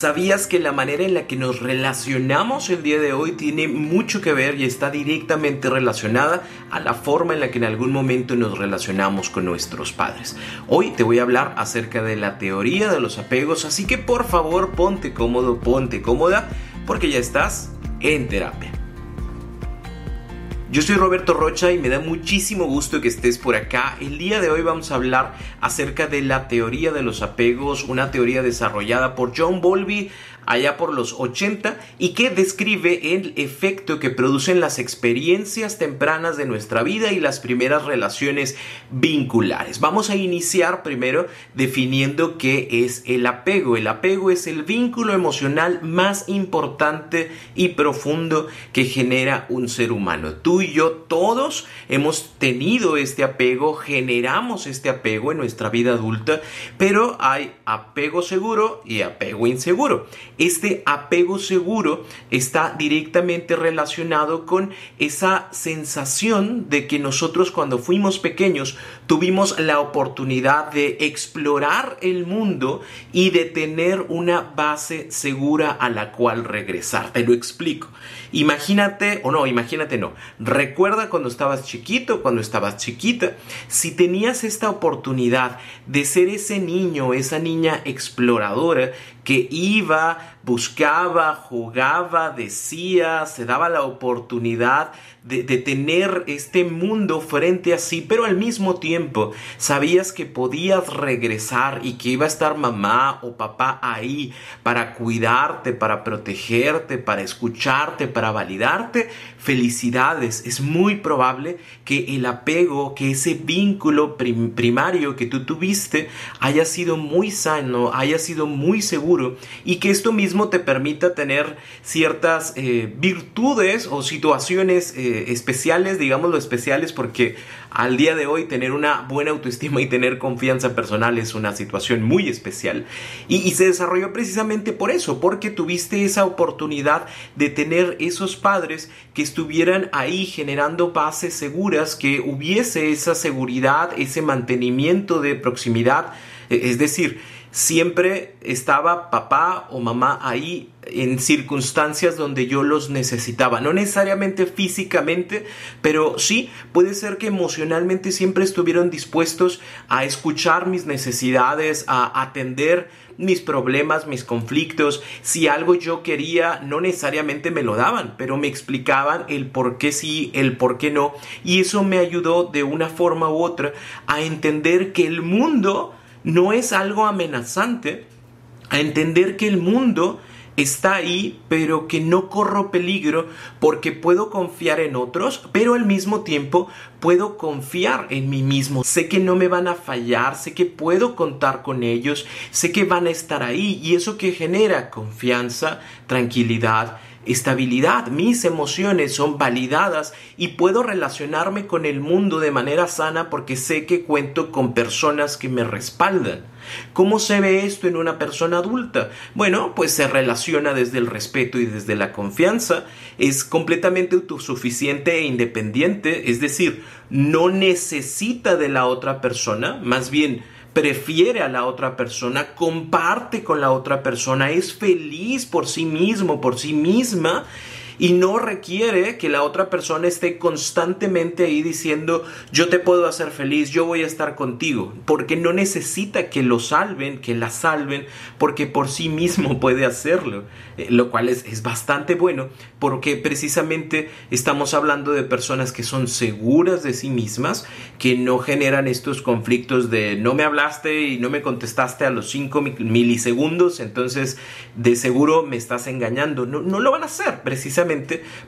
¿Sabías que la manera en la que nos relacionamos el día de hoy tiene mucho que ver y está directamente relacionada a la forma en la que en algún momento nos relacionamos con nuestros padres? Hoy te voy a hablar acerca de la teoría de los apegos, así que por favor ponte cómodo, ponte cómoda, porque ya estás en terapia. Yo soy Roberto Rocha y me da muchísimo gusto que estés por acá. El día de hoy vamos a hablar acerca de la teoría de los apegos, una teoría desarrollada por John Bowlby allá por los 80 y que describe el efecto que producen las experiencias tempranas de nuestra vida y las primeras relaciones vinculares. Vamos a iniciar primero definiendo qué es el apego. El apego es el vínculo emocional más importante y profundo que genera un ser humano. Tú y yo todos hemos tenido este apego, generamos este apego en nuestra vida adulta, pero hay apego seguro y apego inseguro. Este apego seguro está directamente relacionado con esa sensación de que nosotros cuando fuimos pequeños tuvimos la oportunidad de explorar el mundo y de tener una base segura a la cual regresar. Te lo explico. Imagínate, o no, imagínate no. Recuerda cuando estabas chiquito, cuando estabas chiquita, si tenías esta oportunidad de ser ese niño, esa niña exploradora que iba, buscaba, jugaba, decía, se daba la oportunidad de, tener este mundo frente a sí, pero al mismo tiempo sabías que podías regresar y que iba a estar mamá o papá ahí para cuidarte, para protegerte, para escucharte, para validarte. Felicidades, es muy probable que el apego, que ese vínculo primario que tú tuviste haya sido muy sano, haya sido muy seguro y que esto mismo te permita tener ciertas eh, virtudes o situaciones eh, especiales, digámoslo especiales, porque al día de hoy tener una buena autoestima y tener confianza personal es una situación muy especial. Y, y se desarrolló precisamente por eso, porque tuviste esa oportunidad de tener esos padres que estuvieran ahí generando bases seguras, que hubiese esa seguridad, ese mantenimiento de proximidad. E, es decir, siempre estaba papá o mamá ahí en circunstancias donde yo los necesitaba. No necesariamente físicamente, pero sí puede ser que emocionalmente siempre estuvieron dispuestos a escuchar mis necesidades, a atender mis problemas, mis conflictos. Si algo yo quería, no necesariamente me lo daban, pero me explicaban el por qué sí, el por qué no. Y eso me ayudó de una forma u otra a entender que el mundo no es algo amenazante, a entender que el mundo está ahí, pero que no corro peligro porque puedo confiar en otros, pero al mismo tiempo puedo confiar en mí mismo. Sé que no me van a fallar, sé que puedo contar con ellos, sé que van a estar ahí y eso que genera confianza, tranquilidad, estabilidad, mis emociones son validadas y puedo relacionarme con el mundo de manera sana porque sé que cuento con personas que me respaldan. ¿Cómo se ve esto en una persona adulta? Bueno, pues se relaciona desde el respeto y desde la confianza, es completamente autosuficiente e independiente, es decir, no necesita de la otra persona, más bien prefiere a la otra persona, comparte con la otra persona, es feliz por sí mismo, por sí misma y no requiere que la otra persona esté constantemente ahí diciendo yo te puedo hacer feliz, yo voy a estar contigo, porque no necesita que lo salven, que la salven, porque por sí mismo puede hacerlo, eh, lo cual es, es bastante bueno, porque precisamente estamos hablando de personas que son seguras de sí mismas, que no generan estos conflictos de no me hablaste y no me contestaste a los 5 milisegundos, entonces de seguro me estás engañando, no, no lo van a hacer precisamente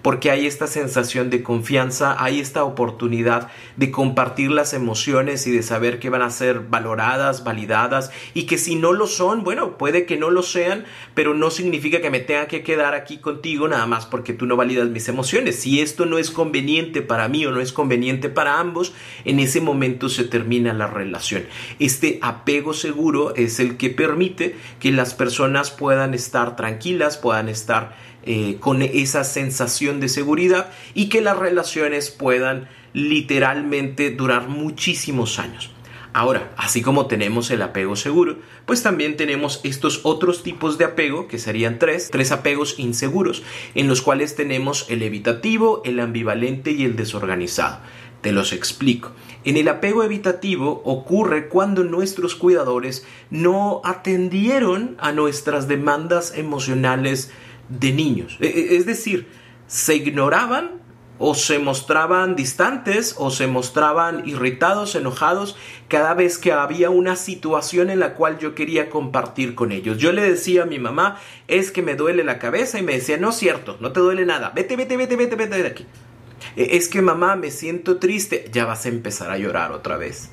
porque hay esta sensación de confianza, hay esta oportunidad de compartir las emociones y de saber que van a ser valoradas, validadas y que si no lo son, bueno, puede que no lo sean, pero no significa que me tenga que quedar aquí contigo nada más porque tú no validas mis emociones. Si esto no es conveniente para mí o no es conveniente para ambos, en ese momento se termina la relación. Este apego seguro es el que permite que las personas puedan estar tranquilas, puedan estar eh, con esa sensación de seguridad y que las relaciones puedan literalmente durar muchísimos años. Ahora, así como tenemos el apego seguro, pues también tenemos estos otros tipos de apego, que serían tres, tres apegos inseguros, en los cuales tenemos el evitativo, el ambivalente y el desorganizado. Te los explico. En el apego evitativo ocurre cuando nuestros cuidadores no atendieron a nuestras demandas emocionales de niños. E, e, es decir, se ignoraban o se mostraban distantes o se mostraban irritados, enojados cada vez que había una situación en la cual yo quería compartir con ellos. Yo le decía a mi mamá, es que me duele la cabeza y me decía, no es cierto, no te duele nada, vete, vete, vete, vete, vete de aquí. E, es que mamá, me siento triste, ya vas a empezar a llorar otra vez.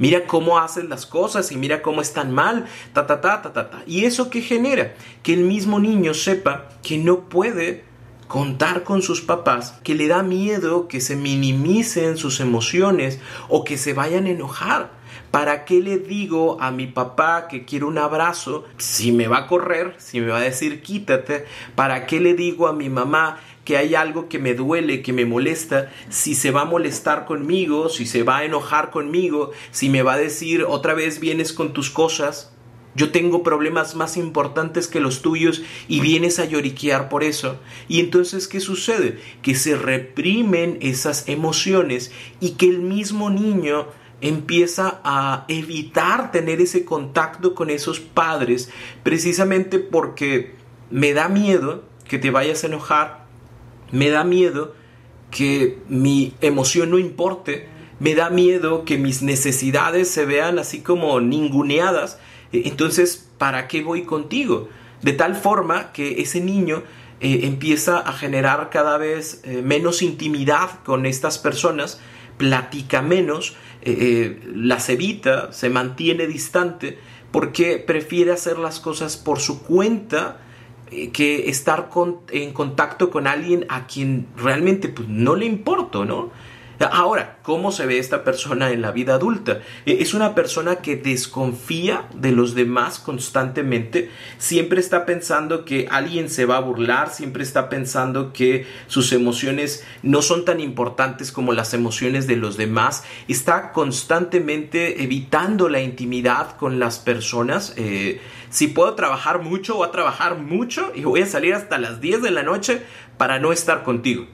Mira cómo hacen las cosas y mira cómo están mal, ta, ta, ta, ta, ta, ta. ¿Y eso qué genera? Que el mismo niño sepa que no puede contar con sus papás, que le da miedo que se minimicen sus emociones o que se vayan a enojar. ¿Para qué le digo a mi papá que quiero un abrazo si me va a correr, si me va a decir quítate? ¿Para qué le digo a mi mamá que hay algo que me duele, que me molesta, si se va a molestar conmigo, si se va a enojar conmigo, si me va a decir otra vez vienes con tus cosas? Yo tengo problemas más importantes que los tuyos y vienes a lloriquear por eso. Y entonces, ¿qué sucede? Que se reprimen esas emociones y que el mismo niño empieza a evitar tener ese contacto con esos padres precisamente porque me da miedo que te vayas a enojar, me da miedo que mi emoción no importe, me da miedo que mis necesidades se vean así como ninguneadas e, entonces, ¿para qué voy contigo? De tal forma que ese niño eh, empieza a generar cada vez eh, menos intimidad con estas personas, platica menos, eh, las evita, se mantiene distante, porque prefiere hacer las cosas por su cuenta que estar en contacto con alguien a quien realmente pues, no le importa, ¿no? Ahora, ¿cómo se ve esta persona en la vida adulta? E, es una persona que desconfía de los demás constantemente, siempre está pensando que alguien se va a burlar, siempre está pensando que sus emociones no son tan importantes como las emociones de los demás, está constantemente evitando la intimidad con las personas. Eh, si puedo trabajar mucho, voy a trabajar mucho y voy a salir hasta las 10 de la noche para no estar contigo.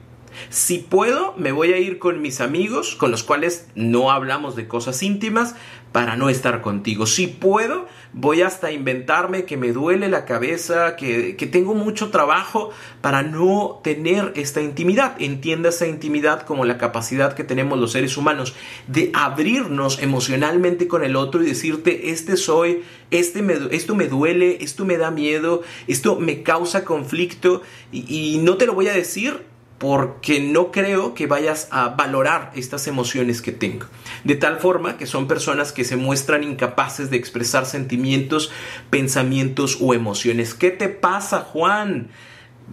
Si puedo, me voy a ir con mis amigos, con los cuales no hablamos de cosas íntimas, para no estar contigo. Si puedo, voy hasta inventarme que me duele la cabeza, que, tengo mucho trabajo para no tener esta intimidad. Entienda esa intimidad como la capacidad que tenemos los seres humanos de abrirnos emocionalmente con el otro y decirte, este soy, este me, esto me duele, esto me da miedo, esto me causa conflicto y no te lo voy a decir porque no creo que vayas a valorar estas emociones que tengo. De tal forma que son personas que se muestran incapaces de expresar sentimientos, pensamientos o emociones. ¿Qué te pasa, Juan?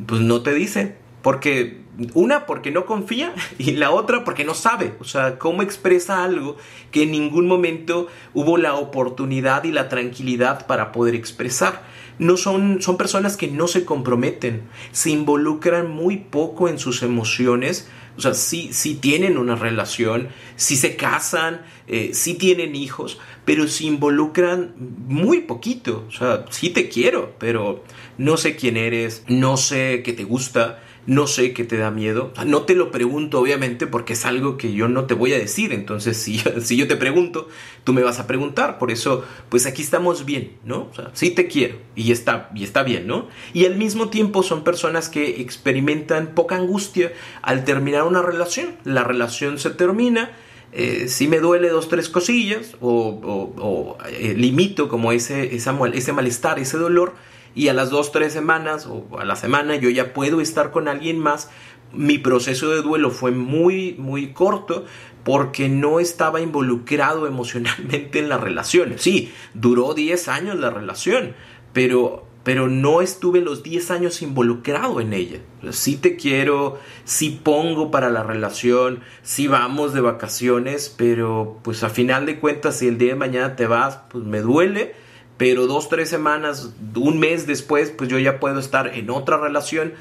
Pues no te dice. Porque una, porque no confía y la otra, porque no sabe. O sea, cómo expresa algo que en ningún momento hubo la oportunidad y la tranquilidad para poder expresar no son, son personas que no se comprometen, se involucran muy poco en sus emociones, o sea, sí, sí tienen una relación, sí se casan, eh, sí tienen hijos, pero se involucran muy poquito. O sea, sí te quiero, pero no sé quién eres, no sé qué te gusta, no sé qué te da miedo. No te lo pregunto, obviamente, porque es algo que yo no te voy a decir. Entonces, si, yo te pregunto, tú me vas a preguntar. Por eso, pues aquí estamos bien, ¿no? O sea, sí te quiero y está, y está bien, ¿no? Y al mismo tiempo son personas que experimentan poca angustia al terminar una relación. La relación se termina. Eh, si me duele dos, tres cosillas o, o, eh, limito como ese, ese malestar, ese dolor, y a las dos, tres semanas o a la semana yo ya puedo estar con alguien más, mi proceso de duelo fue muy, muy corto porque no estaba involucrado emocionalmente en la relación. Sí, duró 10 años la relación, pero, pero no estuve los 10 años involucrado en ella. Sí te quiero, sí pongo para la relación, sí vamos de vacaciones, pero pues a final de cuentas si el día de mañana te vas, pues me duele, pero dos, tres semanas, un mes después, pues yo ya puedo estar en otra relación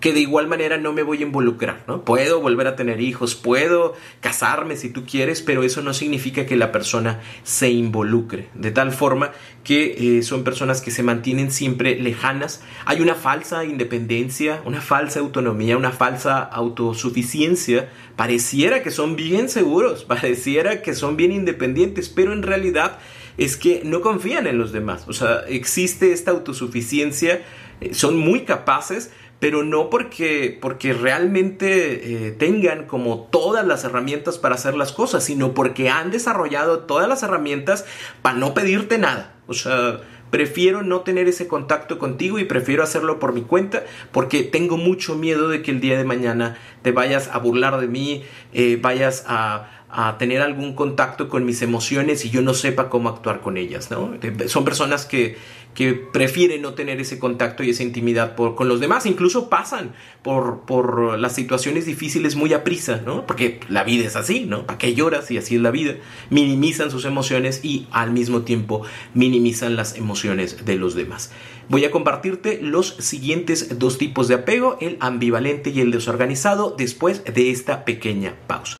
que de igual manera no me voy a involucrar, ¿no? Puedo volver a tener hijos, puedo casarme si tú quieres, pero eso no significa que la persona se involucre, de tal forma que eh, son personas que se mantienen siempre lejanas. Hay una falsa independencia, una falsa autonomía, una falsa autosuficiencia. Pareciera que son bien seguros, pareciera que son bien independientes, pero en realidad es que no confían en los demás. O sea, existe esta autosuficiencia, eh, son muy capaces, pero no porque, porque realmente eh, tengan como todas las herramientas para hacer las cosas, sino porque han desarrollado todas las herramientas para no pedirte nada. O sea, prefiero no tener ese contacto contigo y prefiero hacerlo por mi cuenta porque tengo mucho miedo de que el día de mañana te vayas a burlar de mí, eh, vayas a a tener algún contacto con mis emociones y yo no sepa cómo actuar con ellas, ¿no? Son personas que, que prefieren no tener ese contacto y esa intimidad por, con los demás, incluso pasan por, por las situaciones difíciles muy a prisa, ¿no? Porque la vida es así, ¿no? ¿Para qué lloras? Y así es la vida. Minimizan sus emociones y al mismo tiempo minimizan las emociones de los demás. Voy a compartirte los siguientes dos tipos de apego, el ambivalente y el desorganizado, después de esta pequeña pausa.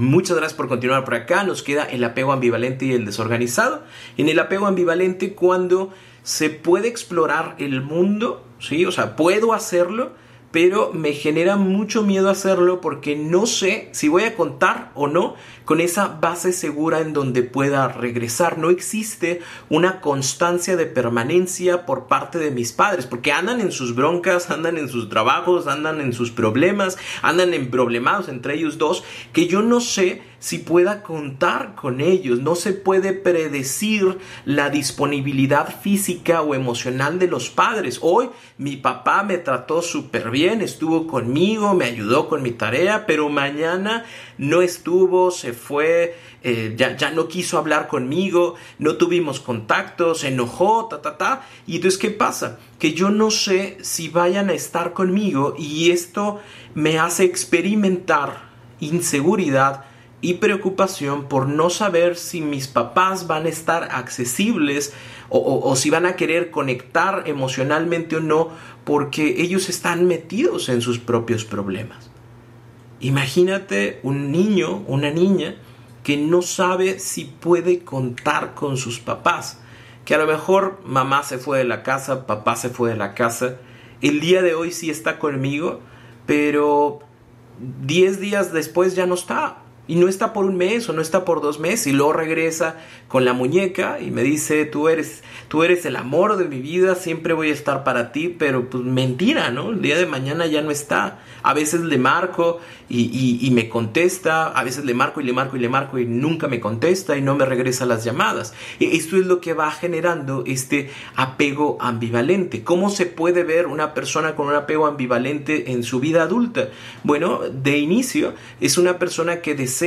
Muchas gracias por continuar por acá. Nos queda el apego ambivalente y el desorganizado. En el apego ambivalente, cuando se puede explorar el mundo, ¿sí? O sea, puedo hacerlo, pero me genera mucho miedo hacerlo porque no sé si voy a contar o no con esa base segura en donde pueda regresar. No existe una constancia de permanencia por parte de mis padres porque andan en sus broncas, andan en sus trabajos, andan en sus problemas, andan en problemados entre ellos dos que yo no sé si pueda contar con ellos. No se puede predecir la disponibilidad física o emocional de los padres. Hoy mi papá me trató súper bien, estuvo conmigo, me ayudó con mi tarea, pero mañana no estuvo, se fue, eh, ya, ya, no quiso hablar conmigo, no tuvimos contacto, se enojó, ta, ta, ta. Y entonces, ¿qué pasa? Que yo no sé si vayan a estar conmigo y esto me hace experimentar inseguridad y preocupación por no saber si mis papás van a estar accesibles o, si van a querer conectar emocionalmente o no porque ellos están metidos en sus propios problemas. Imagínate un niño, una niña que no sabe si puede contar con sus papás, que a lo mejor mamá se fue de la casa, papá se fue de la casa, el día de hoy sí está conmigo, pero 10 días después ya no está y no está por un mes o no está por dos meses y luego regresa con la muñeca y me dice, tú eres, tú eres el amor de mi vida, siempre voy a estar para ti, pero pues mentira, ¿no? El día de mañana ya no está. A veces le marco y, y, me contesta, a veces le marco y le marco y le marco y nunca me contesta y no me regresa las llamadas. E, esto es lo que va generando este apego ambivalente. ¿Cómo se puede ver una persona con un apego ambivalente en su vida adulta? Bueno, de inicio es una persona que desea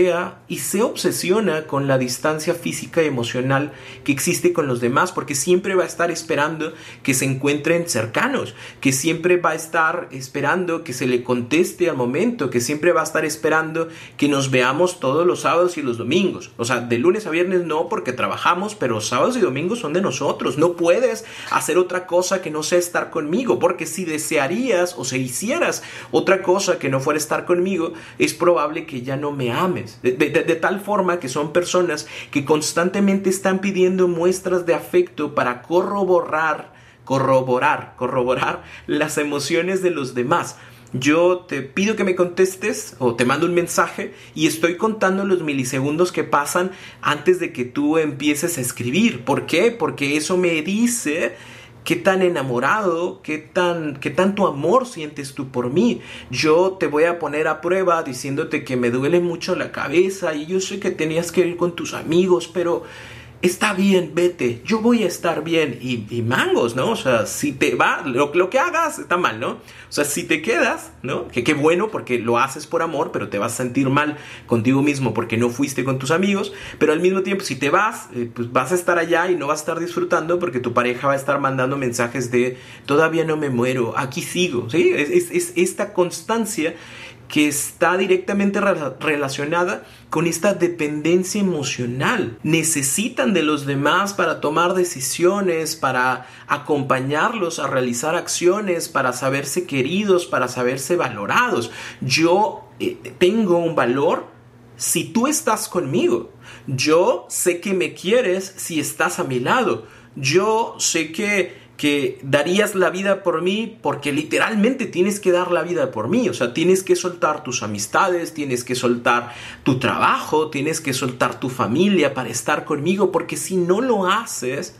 y se obsesiona con la distancia física y emocional que existe con los demás, porque siempre va a estar esperando que se encuentren cercanos, que siempre va a estar esperando que se le conteste al momento, que siempre va a estar esperando que nos veamos todos los sábados y los domingos. O sea, de lunes a viernes no porque trabajamos, pero sábados y domingos son de nosotros. No puedes hacer otra cosa que no sea estar conmigo, porque si desearías o se hicieras otra cosa que no fuera estar conmigo, es probable que ya no me ames de, de, tal forma que son personas que constantemente están pidiendo muestras de afecto para corroborar, corroborar, corroborar las emociones de los demás. Yo te pido que me contestes o te mando un mensaje y estoy contando los milisegundos que pasan antes de que tú empieces a escribir. ¿Por qué? Porque eso me dice qué tan enamorado, qué tan qué tanto amor sientes tú por mí. Yo te voy a poner a prueba diciéndote que me duele mucho la cabeza y yo sé que tenías que ir con tus amigos, pero está bien, vete, yo voy a estar bien y, mangos, ¿no? O sea, si te va, lo, lo, que hagas está mal, ¿no? O sea, si te quedas, ¿no? Que qué bueno porque lo haces por amor, pero te vas a sentir mal contigo mismo porque no fuiste con tus amigos, pero al mismo tiempo si te vas, eh, pues vas a estar allá y no vas a estar disfrutando porque tu pareja va a estar mandando mensajes de todavía no me muero, aquí sigo, ¿sí? es, es esta constancia que está directamente relacionada con esta dependencia emocional. Necesitan de los demás para tomar decisiones, para acompañarlos a realizar acciones, para saberse queridos, para saberse valorados. Yo eh, tengo un valor si tú estás conmigo. Yo sé que me quieres si estás a mi lado. Yo sé que que darías la vida por mí porque literalmente tienes que dar la vida por mí, o sea, tienes que soltar tus amistades, tienes que soltar tu trabajo, tienes que soltar tu familia para estar conmigo, porque si no lo haces,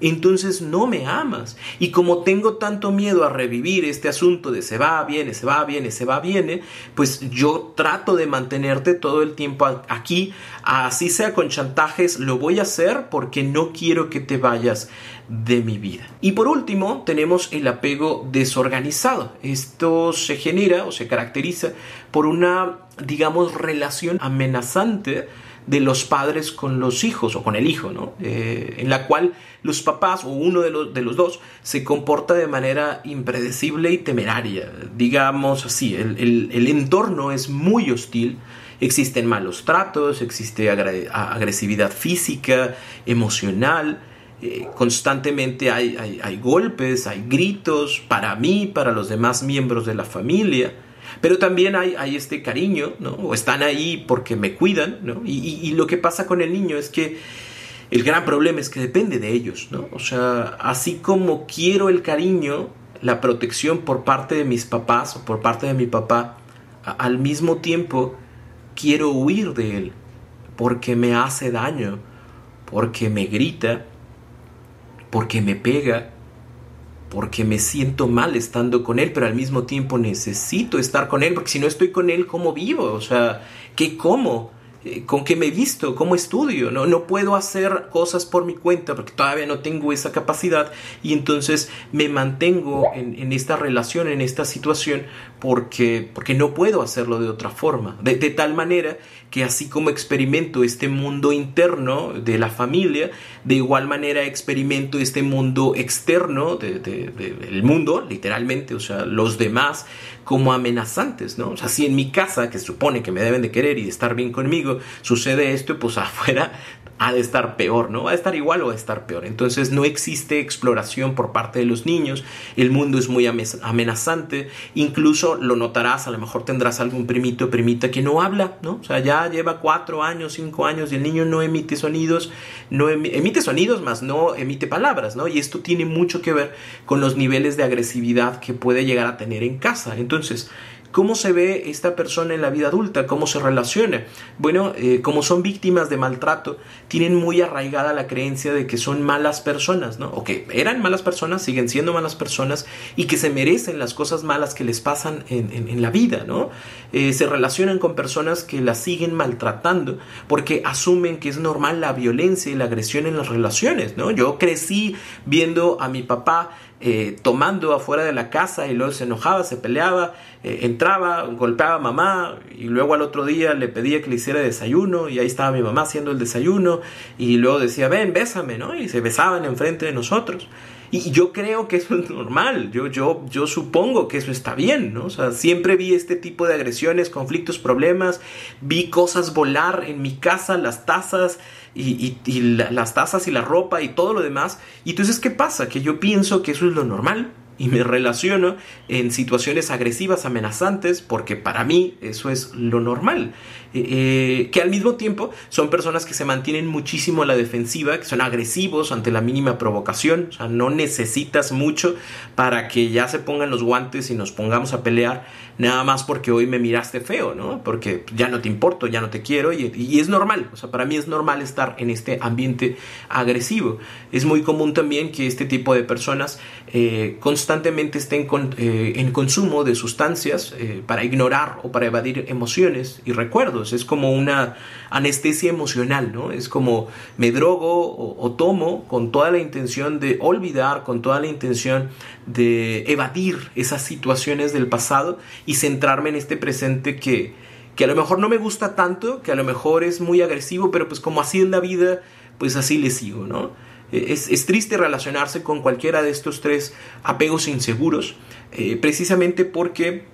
entonces no me amas. Y como tengo tanto miedo a revivir este asunto de se va, viene, se va, viene, se va, viene, pues yo trato de mantenerte todo el tiempo aquí, así sea con chantajes, lo voy a hacer porque no quiero que te vayas de mi vida. Y por último, tenemos el apego desorganizado. Esto se genera o se caracteriza por una, digamos, relación amenazante de los padres con los hijos o con el hijo, ¿no? Eh, en la cual los papás o uno de los, de los, dos se comporta de manera impredecible y temeraria. Digamos así, el, entorno es muy hostil, existen malos tratos, existe agresividad física, emocional, eh, constantemente hay, hay golpes, hay gritos para mí, para los demás miembros de la familia. Pero también hay, este cariño, ¿no? O están ahí porque me cuidan, ¿no? Y, lo que pasa con el niño es que el gran problema es que depende de ellos, ¿no? O sea, así como quiero el cariño, la protección por parte de mis papás o por parte de mi papá, al mismo tiempo quiero huir de él porque me hace daño, porque me grita, porque me pega, porque me siento mal estando con él, pero al mismo tiempo necesito estar con él, porque si no estoy con él, ¿cómo vivo? O sea, ¿qué como? Eh, ¿Con qué me visto? ¿Cómo estudio? No, no puedo hacer cosas por mi cuenta porque todavía no tengo esa capacidad y entonces me mantengo en, esta relación, en esta situación, porque, porque no puedo hacerlo de otra forma. De tal manera que así como experimento este mundo interno de la familia, de igual manera experimento este mundo externo del mundo, literalmente, o sea, los demás como amenazantes, ¿no? O sea, si en mi casa, que supone que me deben de querer y de estar bien conmigo, sucede esto, pues afuera ha de estar peor, ¿no? Va a estar igual o va a estar peor. Entonces no existe exploración por parte de los niños, el mundo es muy amenazante, incluso lo notarás, a lo mejor tendrás algún primito o primita que no habla, ¿no? O sea, ya lleva cuatro años, cinco años y el niño no emite sonidos, no emite sonidos, más no emite palabras, ¿no? Y esto tiene mucho que ver con los niveles de agresividad que puede llegar a tener en casa. Entonces, ¿Cómo se ve esta persona en la vida adulta? ¿Cómo se relaciona? Bueno, eh, como son víctimas de maltrato, tienen muy arraigada la creencia de que son malas personas, ¿no? O que eran malas personas, siguen siendo malas personas y que se merecen las cosas malas que les pasan en, la vida, ¿no? Eh, se relacionan con personas que las siguen maltratando porque asumen que es normal la violencia y la agresión en las relaciones, ¿no? Yo crecí viendo a mi papá eh, tomando afuera de la casa y luego se enojaba, se peleaba, eh, entraba, golpeaba a mamá y luego al otro día le pedía que le hiciera desayuno y ahí estaba mi mamá haciendo el desayuno y luego decía, ven, bésame, ¿no? Y se besaban enfrente de nosotros. Y yo creo que eso es normal, yo, yo, yo supongo que eso está bien, ¿no? O sea, siempre vi este tipo de agresiones, conflictos, problemas, vi cosas volar en mi casa, las tazas y, las tazas y la ropa y todo lo demás. Y entonces, ¿qué pasa? Que yo pienso que eso es lo normal y me relaciono en situaciones agresivas, amenazantes, porque para mí eso es lo normal. Eh, eh, que al mismo tiempo son personas que se mantienen muchísimo a la defensiva, que son agresivos ante la mínima provocación, o sea, no necesitas mucho para que ya se pongan los guantes y nos pongamos a pelear, nada más porque hoy me miraste feo, ¿no? Porque ya no te importo, ya no te quiero y, es normal, o sea, para mí es normal estar en este ambiente agresivo. Es muy común también que este tipo de personas eh, constantemente estén en consumo de sustancias para ignorar o para evadir emociones y recuerdos es como una anestesia emocional, ¿no? Es como me drogo o, tomo con toda la intención de olvidar, con toda la intención de evadir esas situaciones del pasado y centrarme en este presente que, que a lo mejor no me gusta tanto, que a lo mejor es muy agresivo, pero pues como así es la vida, pues así le sigo, ¿no? Es, es, triste relacionarse con cualquiera de estos tres apegos inseguros, eh, precisamente porque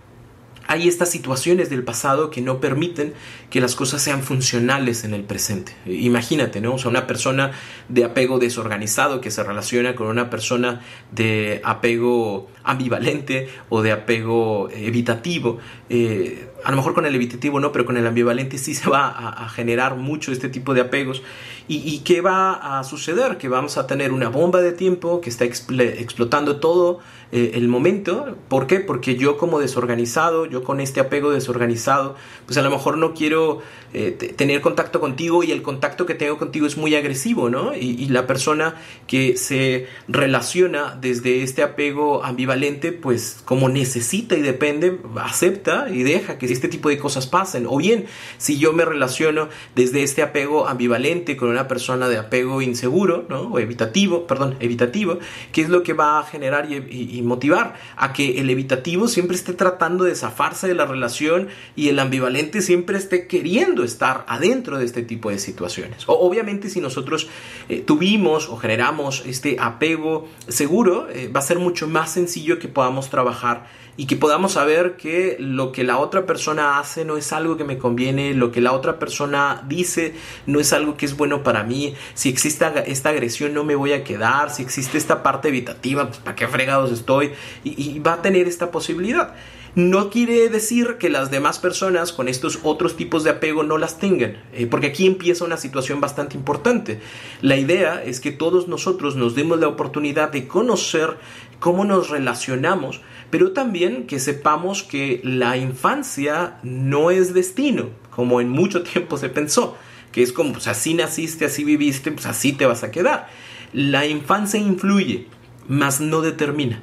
hay estas situaciones del pasado que no permiten que las cosas sean funcionales en el presente. Imagínate, ¿no? O sea, una persona de apego desorganizado que se relaciona con una persona de apego ambivalente o de apego evitativo. Eh, a lo mejor con el evitativo no, pero con el ambivalente sí se va a, generar mucho este tipo de apegos. ¿Y, qué va a suceder? Que vamos a tener una bomba de tiempo que está explotando todo eh, el momento. ¿Por qué? Porque yo como desorganizado, con este apego desorganizado, pues a lo mejor no quiero eh, tener contacto contigo y el contacto que tengo contigo es muy agresivo, ¿no? Y, la persona que se relaciona desde este apego ambivalente, pues como necesita y depende, acepta y deja que este tipo de cosas pasen. O bien, si yo me relaciono desde este apego ambivalente con una persona de apego inseguro, ¿no? O evitativo, perdón, evitativo, ¿qué es lo que va a generar y y motivar a que el evitativo siempre esté tratando de de la relación y el ambivalente siempre esté queriendo estar adentro de este tipo de situaciones. O, obviamente si nosotros eh, tuvimos o generamos este apego seguro, eh, va a ser mucho más sencillo que podamos trabajar y que podamos saber que lo que la otra persona hace no es algo que me conviene, lo que la otra persona dice no es algo que es bueno para mí, si existe esta agresión no me voy a quedar, si existe esta parte evitativa, pues para qué fregados estoy y, va a tener esta posibilidad. No quiere decir que las demás personas con estos otros tipos de apego no las tengan, eh, porque aquí empieza una situación bastante importante. La idea es que todos nosotros nos demos la oportunidad de conocer cómo nos relacionamos pero también que sepamos que la infancia no es destino, como en mucho tiempo se pensó, que es como, pues así naciste, así viviste, pues así te vas a quedar. La infancia influye, mas no determina.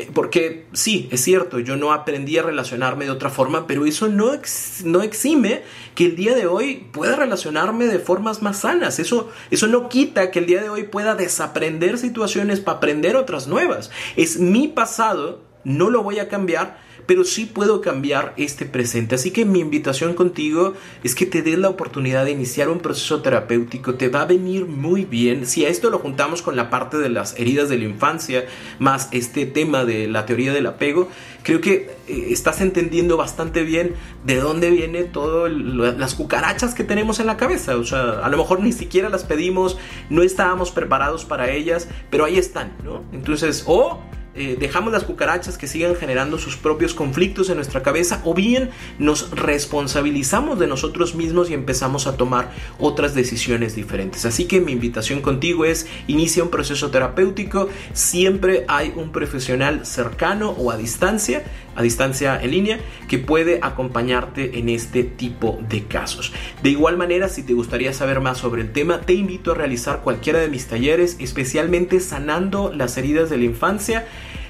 Eh, porque sí, es cierto, yo no aprendí a relacionarme de otra forma, pero eso no, no exime que el día de hoy pueda relacionarme de formas más sanas. Eso, eso no quita que el día de hoy pueda desaprender situaciones para aprender otras nuevas. Es mi pasado, no lo voy a cambiar, pero sí puedo cambiar este presente. Así que mi invitación contigo es que te des la oportunidad de iniciar un proceso terapéutico. Te va a venir muy bien. Si a esto lo juntamos con la parte de las heridas de la infancia, más este tema de la teoría del apego, creo que eh, estás entendiendo bastante bien de dónde viene todas las cucarachas que tenemos en la cabeza. O sea, a lo mejor ni siquiera las pedimos, no estábamos preparados para ellas, pero ahí están, ¿no? Entonces, o... Eh, dejamos las cucarachas que sigan generando sus propios conflictos en nuestra cabeza o bien nos responsabilizamos de nosotros mismos y empezamos a tomar otras decisiones diferentes. Así que mi invitación contigo es inicia un proceso terapéutico, siempre hay un profesional cercano o a distancia, a distancia en línea, que puede acompañarte en este tipo de casos. De igual manera, si te gustaría saber más sobre el tema, te invito a realizar cualquiera de mis talleres, especialmente sanando las heridas de la infancia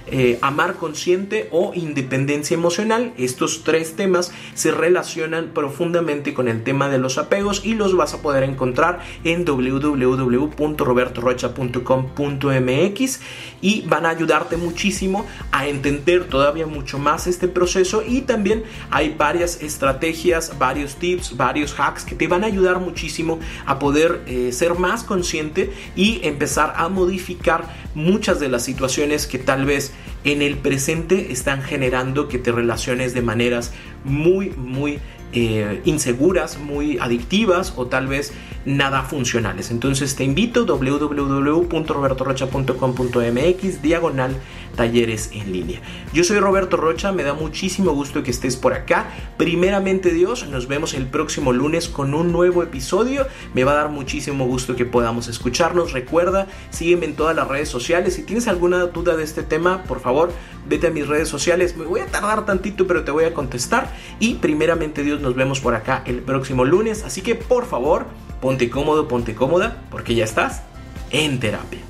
eh, amar consciente o independencia emocional. Estos tres temas se relacionan profundamente con el tema de los apegos y los vas a poder encontrar en www.robertorocha.com.mx y van a ayudarte muchísimo a entender todavía mucho más este proceso y también hay varias estrategias, varios tips, varios hacks que te van a ayudar muchísimo a poder eh, ser más consciente y empezar a modificar muchas de las situaciones que tal vez en el presente están generando que te relaciones de maneras muy, muy eh, inseguras, muy adictivas o tal vez nada funcionales. Entonces te invito www.robertorocha.com.mx diagonal talleres en línea. Yo soy Roberto Rocha, me da muchísimo gusto que estés por acá. Primeramente Dios, nos vemos el próximo lunes con un nuevo episodio. Me va a dar muchísimo gusto que podamos escucharnos. Recuerda, sígueme en todas las redes sociales. Si tienes alguna duda de este tema, por favor, vete a mis redes sociales. Me voy a tardar tantito, pero te voy a contestar. Y primeramente Dios, nos vemos por acá el próximo lunes. Así que por favor, ponte cómodo, ponte cómoda, porque ya estás en terapia.